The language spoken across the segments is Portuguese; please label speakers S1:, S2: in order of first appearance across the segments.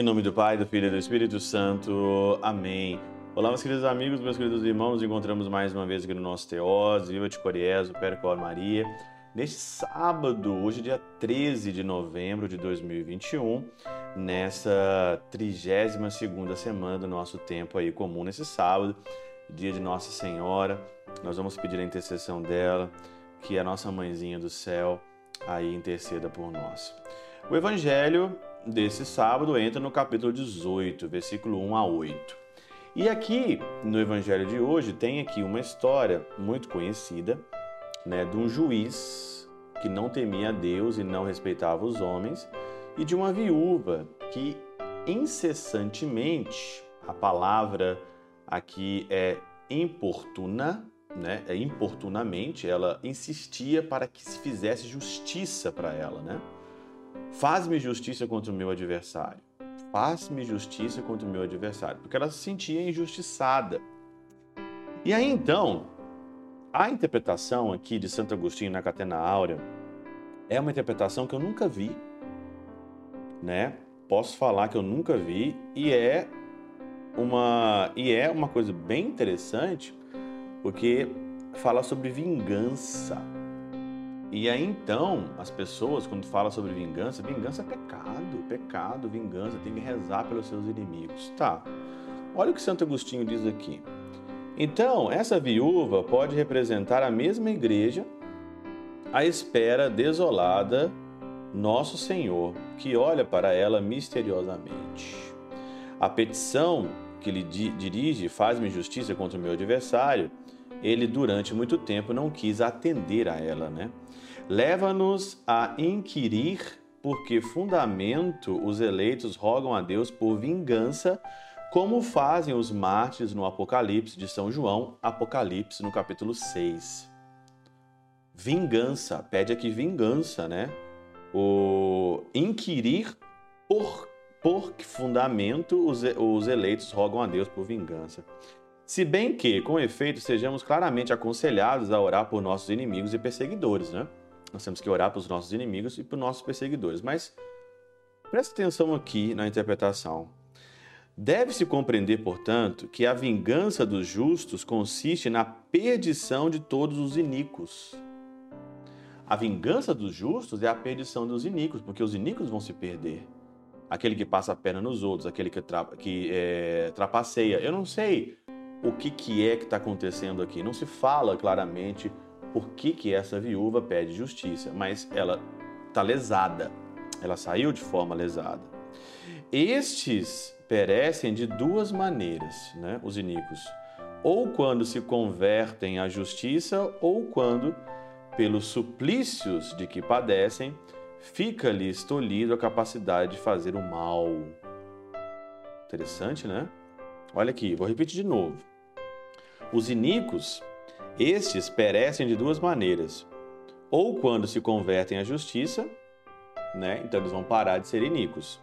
S1: Em nome do Pai, do Filho e do Espírito Santo. Amém. Olá, meus queridos amigos, meus queridos irmãos. Nos encontramos mais uma vez aqui no nosso Teós, Viva de Coriés, o Percor Maria. Neste sábado, hoje dia 13 de novembro de 2021, nessa 32ª semana do nosso tempo aí comum nesse sábado, dia de Nossa Senhora. Nós vamos pedir a intercessão dela, que a nossa mãezinha do céu aí interceda por nós. O evangelho desse sábado entra no capítulo 18, versículo 1 a 8. E aqui no evangelho de hoje tem aqui uma história muito conhecida, né, de um juiz que não temia Deus e não respeitava os homens, e de uma viúva que incessantemente, a palavra aqui é importuna, né? É importunamente, ela insistia para que se fizesse justiça para ela, né? Faz-me justiça contra o meu adversário. Faz-me justiça contra o meu adversário. Porque ela se sentia injustiçada. E aí então, a interpretação aqui de Santo Agostinho na Catena Áurea é uma interpretação que eu nunca vi, né? Posso falar que eu nunca vi e é uma e é uma coisa bem interessante porque fala sobre vingança. E aí então, as pessoas, quando falam sobre vingança, vingança é pecado, pecado, vingança, tem que rezar pelos seus inimigos. Tá. Olha o que Santo Agostinho diz aqui. Então, essa viúva pode representar a mesma igreja à espera desolada Nosso Senhor, que olha para ela misteriosamente. A petição que lhe dirige, faz-me justiça contra o meu adversário, ele durante muito tempo não quis atender a ela, né? Leva-nos a inquirir por que fundamento os eleitos rogam a Deus por vingança, como fazem os mártires no Apocalipse de São João, Apocalipse no capítulo 6. Vingança, pede aqui vingança, né? O inquirir por, por fundamento os, os eleitos rogam a Deus por vingança. Se bem que, com efeito, sejamos claramente aconselhados a orar por nossos inimigos e perseguidores, né? Nós temos que orar para os nossos inimigos e para os nossos perseguidores. Mas preste atenção aqui na interpretação. Deve-se compreender, portanto, que a vingança dos justos consiste na perdição de todos os iníquos. A vingança dos justos é a perdição dos iníquos, porque os iníquos vão se perder. Aquele que passa a perna nos outros, aquele que, tra que é, trapaceia. Eu não sei o que, que é que está acontecendo aqui. Não se fala claramente por que, que essa viúva pede justiça, mas ela está lesada. Ela saiu de forma lesada. Estes perecem de duas maneiras, né, os iníquos. Ou quando se convertem à justiça, ou quando, pelos suplícios de que padecem, fica-lhes tolhido a capacidade de fazer o mal. Interessante, né? Olha aqui, vou repetir de novo. Os iníquos, estes perecem de duas maneiras. Ou quando se convertem à justiça, né? então eles vão parar de ser iníquos.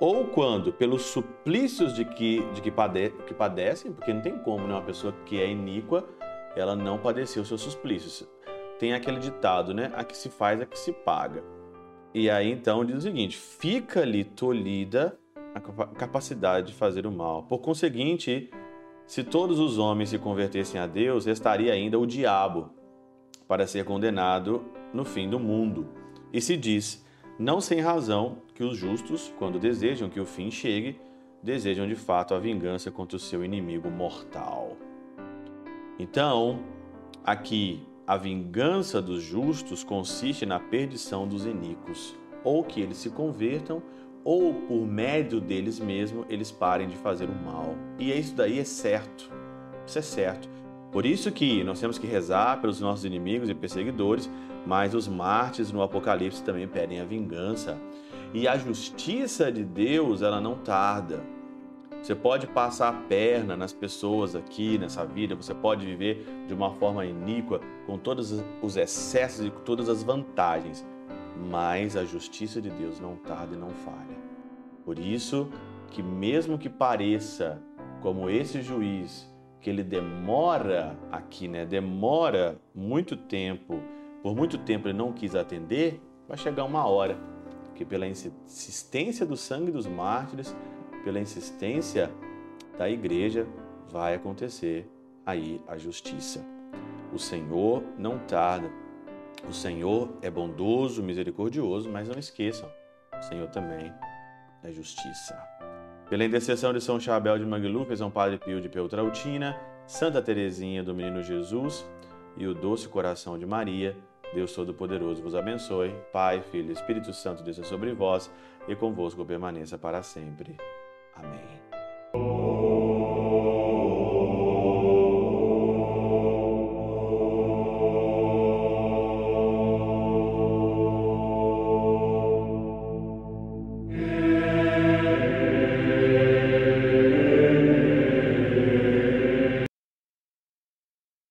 S1: Ou quando, pelos suplícios de que, de que, pade, que padecem, porque não tem como né? uma pessoa que é iníqua, ela não padecer os seus suplícios. Tem aquele ditado, né? A que se faz, a que se paga. E aí então diz o seguinte: fica-lhe tolhida a capacidade de fazer o mal. Por conseguinte, se todos os homens se convertessem a Deus, restaria ainda o diabo para ser condenado no fim do mundo. E se diz, não sem razão, que os justos, quando desejam que o fim chegue, desejam de fato a vingança contra o seu inimigo mortal. Então, aqui, a vingança dos justos consiste na perdição dos iníquos, ou que eles se convertam ou por médio deles mesmos eles parem de fazer o mal. E isso daí é certo. Isso é certo. Por isso que nós temos que rezar pelos nossos inimigos e perseguidores, mas os mártires no Apocalipse também pedem a vingança. E a justiça de Deus, ela não tarda. Você pode passar a perna nas pessoas aqui nessa vida, você pode viver de uma forma iníqua, com todos os excessos e todas as vantagens, mas a justiça de Deus não tarda e não falha. Por isso que mesmo que pareça como esse juiz, que ele demora aqui, né? Demora muito tempo, por muito tempo ele não quis atender, vai chegar uma hora porque pela insistência do sangue dos mártires, pela insistência da igreja, vai acontecer aí a justiça. O Senhor não tarda. O Senhor é bondoso, misericordioso, mas não esqueçam, o Senhor também é justiça. Pela intercessão de São Chabel de Mangluf, São Padre Pio de Peltrautina, Santa Teresinha do Menino Jesus e o doce coração de Maria, Deus Todo-Poderoso vos abençoe. Pai, Filho e Espírito Santo desça sobre vós e convosco permaneça para sempre. Amém.